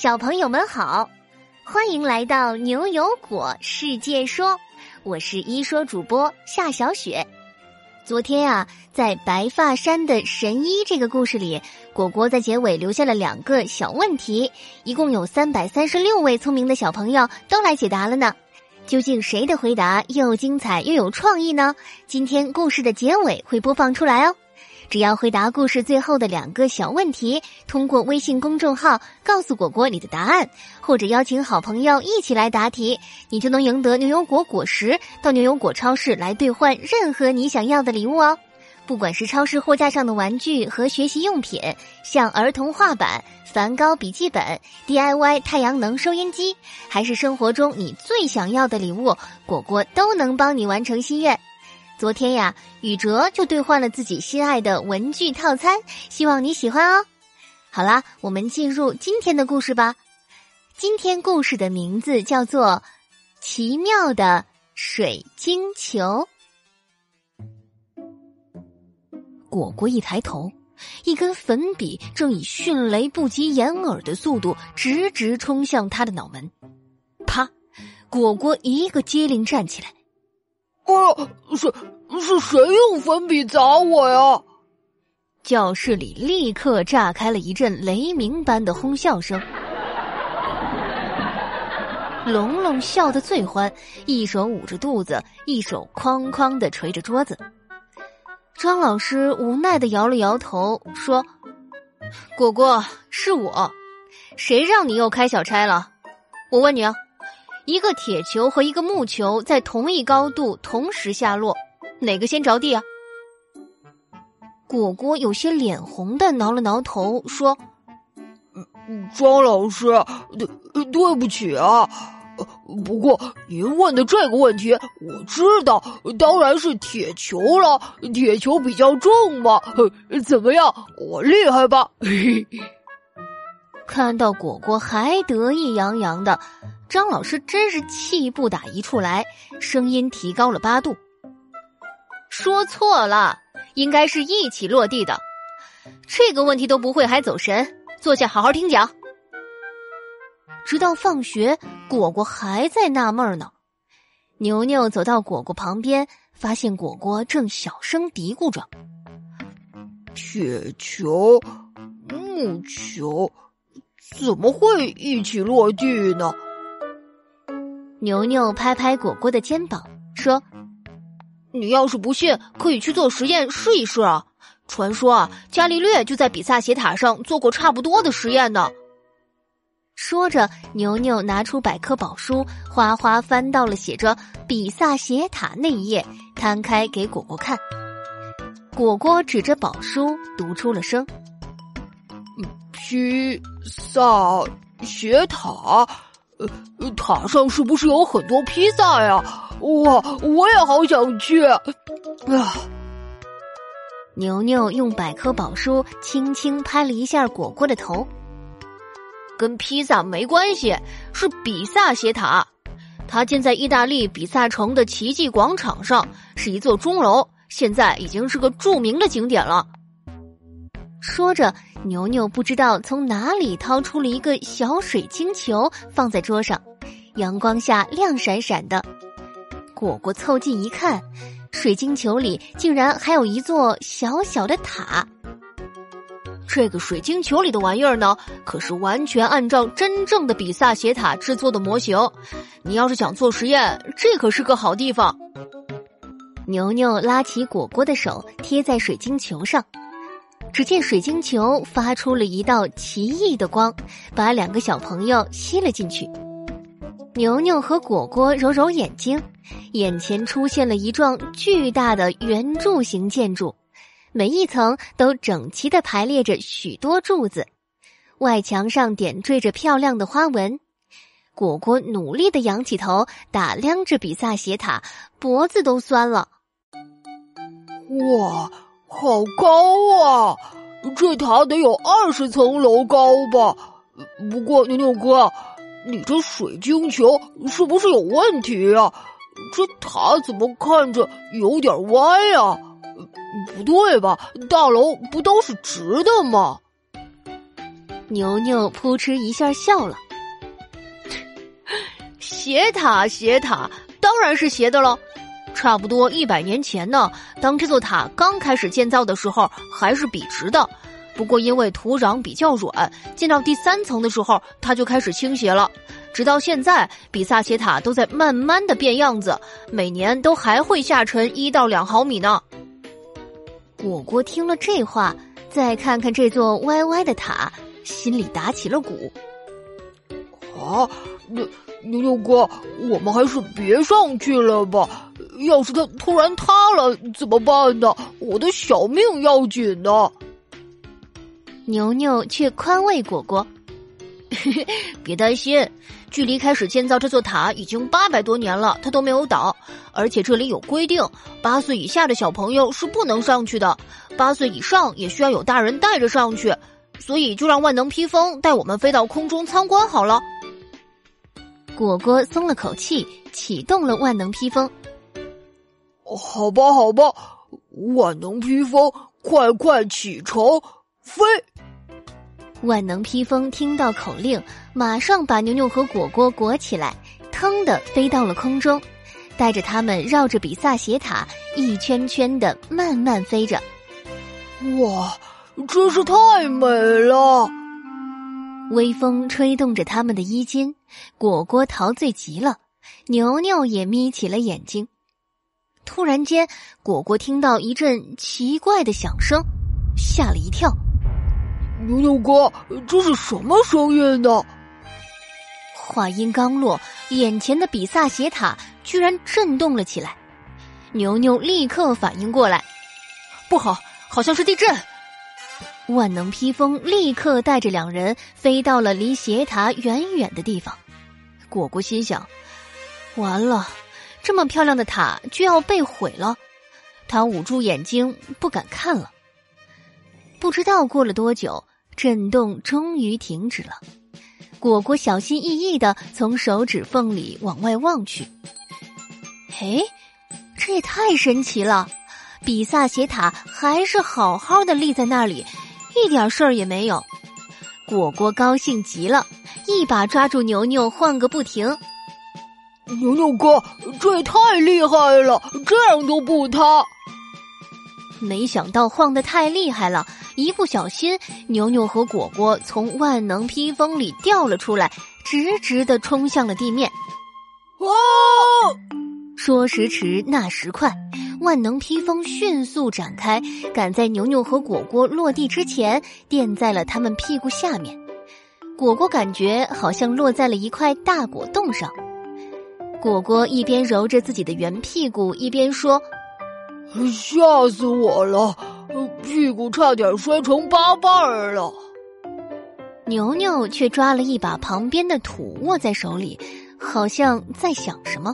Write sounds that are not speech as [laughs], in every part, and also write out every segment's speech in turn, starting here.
小朋友们好，欢迎来到牛油果世界说，我是一说主播夏小雪。昨天呀，在白发山的神医这个故事里，果果在结尾留下了两个小问题，一共有三百三十六位聪明的小朋友都来解答了呢。究竟谁的回答又精彩又有创意呢？今天故事的结尾会播放出来哦。只要回答故事最后的两个小问题，通过微信公众号告诉果果你的答案，或者邀请好朋友一起来答题，你就能赢得牛油果果实，到牛油果超市来兑换任何你想要的礼物哦。不管是超市货架上的玩具和学习用品，像儿童画板、梵高笔记本、DIY 太阳能收音机，还是生活中你最想要的礼物，果果都能帮你完成心愿。昨天呀，宇哲就兑换了自己心爱的文具套餐，希望你喜欢哦。好啦，我们进入今天的故事吧。今天故事的名字叫做《奇妙的水晶球》。果果一抬头，一根粉笔正以迅雷不及掩耳的速度直直冲向他的脑门。啪！果果一个机灵站起来。啊！是是谁用粉笔砸我呀？教室里立刻炸开了一阵雷鸣般的哄笑声。龙龙笑得最欢，一手捂着肚子，一手哐哐的捶着桌子。张老师无奈的摇了摇头，说：“果果，是我，谁让你又开小差了？我问你啊。”一个铁球和一个木球在同一高度同时下落，哪个先着地啊？果果有些脸红的挠了挠头，说：“庄老师，对对不起啊。不过您问的这个问题，我知道，当然是铁球了。铁球比较重嘛。怎么样，我厉害吧？” [laughs] 看到果果还得意洋洋的。张老师真是气不打一处来，声音提高了八度。说错了，应该是一起落地的。这个问题都不会还走神？坐下好好听讲。直到放学，果果还在纳闷呢。牛牛走到果果旁边，发现果果正小声嘀咕着：“铁球、木球，怎么会一起落地呢？”牛牛拍拍果果的肩膀，说：“你要是不信，可以去做实验试一试啊！传说啊，伽利略就在比萨斜塔上做过差不多的实验呢。”说着，牛牛拿出百科宝书，哗哗翻到了写着“比萨斜塔”那一页，摊开给果果看。果果指着宝书读出了声：“比萨斜塔。”呃，塔上是不是有很多披萨呀？哇，我也好想去！啊，牛牛用百科宝书轻轻拍了一下果果的头，跟披萨没关系，是比萨斜塔，它建在意大利比萨城的奇迹广场上，是一座钟楼，现在已经是个著名的景点了。说着，牛牛不知道从哪里掏出了一个小水晶球，放在桌上，阳光下亮闪闪的。果果凑近一看，水晶球里竟然还有一座小小的塔。这个水晶球里的玩意儿呢，可是完全按照真正的比萨斜塔制作的模型。你要是想做实验，这可是个好地方。牛牛拉起果果的手，贴在水晶球上。只见水晶球发出了一道奇异的光，把两个小朋友吸了进去。牛牛和果果揉揉眼睛，眼前出现了一幢巨大的圆柱形建筑，每一层都整齐的排列着许多柱子，外墙上点缀着漂亮的花纹。果果努力的仰起头打量着比萨斜塔，脖子都酸了。哇！好高啊！这塔得有二十层楼高吧？不过牛牛哥，你这水晶球是不是有问题啊？这塔怎么看着有点歪呀？不对吧？大楼不都是直的吗？牛牛扑哧一下笑了。[laughs] 斜塔，斜塔，当然是斜的喽。差不多一百年前呢，当这座塔刚开始建造的时候，还是笔直的。不过因为土壤比较软，建到第三层的时候，它就开始倾斜了。直到现在，比萨斜塔都在慢慢的变样子，每年都还会下沉一到两毫米呢。果果听了这话，再看看这座歪歪的塔，心里打起了鼓。啊，牛牛牛哥，我们还是别上去了吧。要是它突然塌了怎么办呢？我的小命要紧呢。牛牛却宽慰果果：“ [laughs] 别担心。”距离开始建造这座塔已经八百多年了，它都没有倒。而且这里有规定，八岁以下的小朋友是不能上去的，八岁以上也需要有大人带着上去。所以就让万能披风带我们飞到空中参观好了。果果松了口气，启动了万能披风。好吧，好吧，万能披风，快快启程飞！万能披风听到口令，马上把牛牛和果果裹起来，腾的飞到了空中，带着他们绕着比萨斜塔一圈圈的慢慢飞着。哇，真是太美了！微风吹动着他们的衣襟，果果陶醉极了，牛牛也眯起了眼睛。突然间，果果听到一阵奇怪的响声，吓了一跳。牛牛哥，这是什么声音呢？话音刚落，眼前的比萨斜塔居然震动了起来。牛牛立刻反应过来，不好，好像是地震。万能披风立刻带着两人飞到了离斜塔远远的地方。果果心想：完了，这么漂亮的塔就要被毁了。他捂住眼睛，不敢看了。不知道过了多久。震动终于停止了，果果小心翼翼的从手指缝里往外望去。嘿，这也太神奇了！比萨斜塔还是好好的立在那里，一点事儿也没有。果果高兴极了，一把抓住牛牛，晃个不停。牛牛哥，这也太厉害了，这样都不塌。没想到晃得太厉害了。一不小心，牛牛和果果从万能披风里掉了出来，直直的冲向了地面。哦！说时迟，那时快，万能披风迅速展开，赶在牛牛和果果落地之前，垫在了他们屁股下面。果果感觉好像落在了一块大果冻上。果果一边揉着自己的圆屁股，一边说：“吓死我了！”屁股差点摔成八瓣儿了。牛牛却抓了一把旁边的土握在手里，好像在想什么。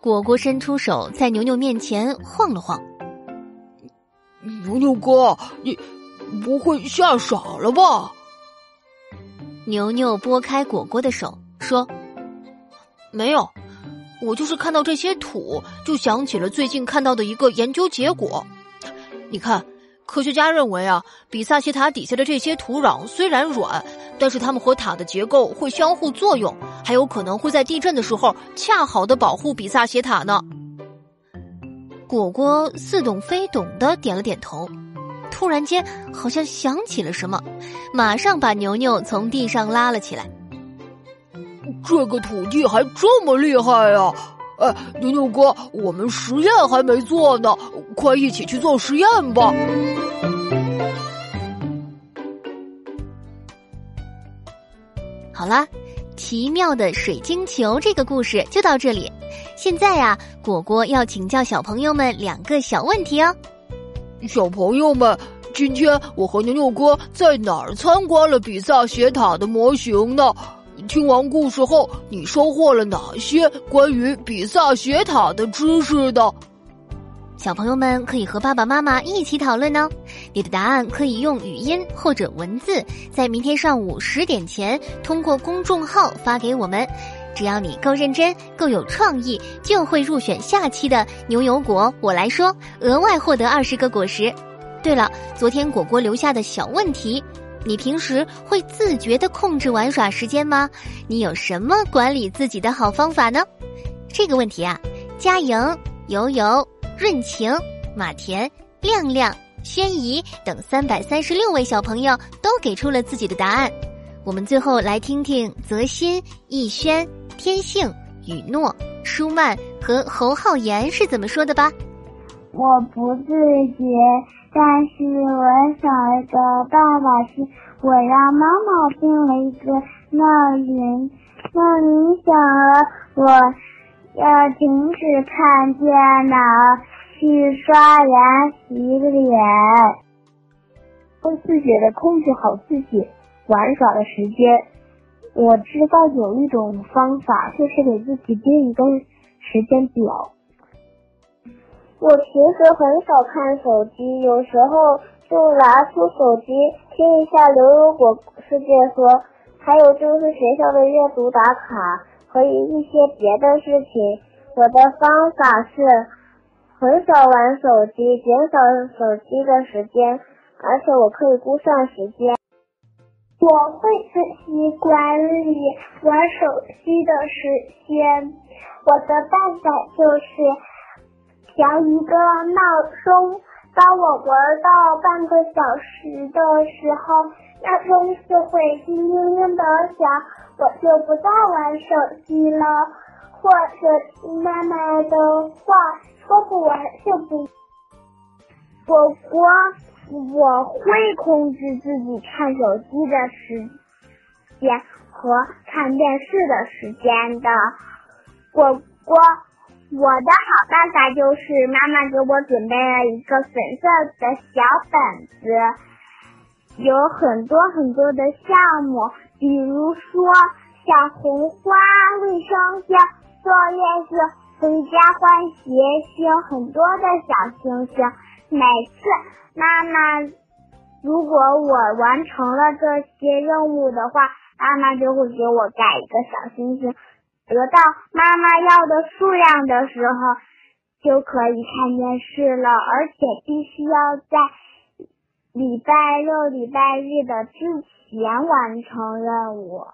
果果伸出手在牛牛面前晃了晃。牛牛哥，你不会吓傻了吧？牛牛拨开果果的手说：“没有，我就是看到这些土，就想起了最近看到的一个研究结果。”你看，科学家认为啊，比萨斜塔底下的这些土壤虽然软，但是它们和塔的结构会相互作用，还有可能会在地震的时候恰好的保护比萨斜塔呢。果果似懂非懂的点了点头，突然间好像想起了什么，马上把牛牛从地上拉了起来。这个土地还这么厉害啊！哎，牛牛哥，我们实验还没做呢，快一起去做实验吧！好啦，奇妙的水晶球这个故事就到这里。现在呀，果果要请教小朋友们两个小问题哦。小朋友们，今天我和牛牛哥在哪儿参观了比萨斜塔的模型呢？听完故事后，你收获了哪些关于比萨斜塔的知识的？小朋友们可以和爸爸妈妈一起讨论呢。你的答案可以用语音或者文字，在明天上午十点前通过公众号发给我们。只要你够认真、够有创意，就会入选下期的牛油果。我来说，额外获得二十个果实。对了，昨天果果留下的小问题。你平时会自觉的控制玩耍时间吗？你有什么管理自己的好方法呢？这个问题啊，佳莹、游游、润晴、马田、亮亮、轩怡等三百三十六位小朋友都给出了自己的答案。我们最后来听听泽鑫、逸轩、天性、雨诺、舒曼和侯浩言是怎么说的吧。我不自觉。但是我想一个办法，是我让妈妈订了一个闹铃，闹铃响了，我要停止看电脑，去刷牙洗脸。会自觉的控制好自己玩耍的时间。我知道有一种方法，就是给自己定一个时间表。我平时很少看手机，有时候就拿出手机听一下刘如果世界说，还有就是学校的阅读打卡和一些别的事情。我的方法是很少玩手机，减少手机的时间，而且我可以估算时间。我会仔细管理玩手机的时间，我的办法就是。调一个闹钟，当我玩到半个小时的时候，闹钟就会叮叮叮的响，我就不再玩手机了，或者听妈妈的话，说不玩就不。我我我会控制自己看手机的时间和看电视的时间的，我我。我的好办法就是妈妈给我准备了一个粉色的小本子，有很多很多的项目，比如说小红花、卫生间、作业是回家换鞋星，很多的小星星。每次妈妈如果我完成了这些任务的话，妈妈就会给我盖一个小星星。得到妈妈要的数量的时候，就可以看电视了，而且必须要在礼拜六、礼拜日的之前完成任务。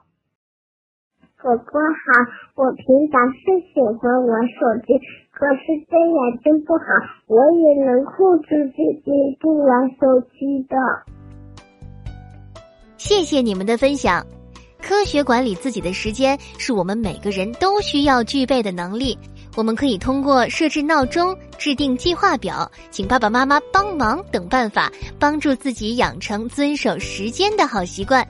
哥哥好，我平常是喜欢玩手机，可是对眼睛不好，我也能控制自己不玩手机的。谢谢你们的分享。科学管理自己的时间是我们每个人都需要具备的能力。我们可以通过设置闹钟、制定计划表、请爸爸妈妈帮忙等办法，帮助自己养成遵守时间的好习惯。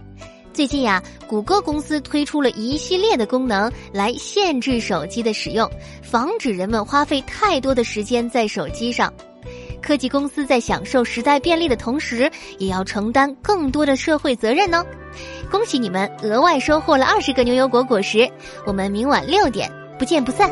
最近呀，谷歌公司推出了一系列的功能来限制手机的使用，防止人们花费太多的时间在手机上。科技公司在享受时代便利的同时，也要承担更多的社会责任呢。恭喜你们额外收获了二十个牛油果果实，我们明晚六点不见不散。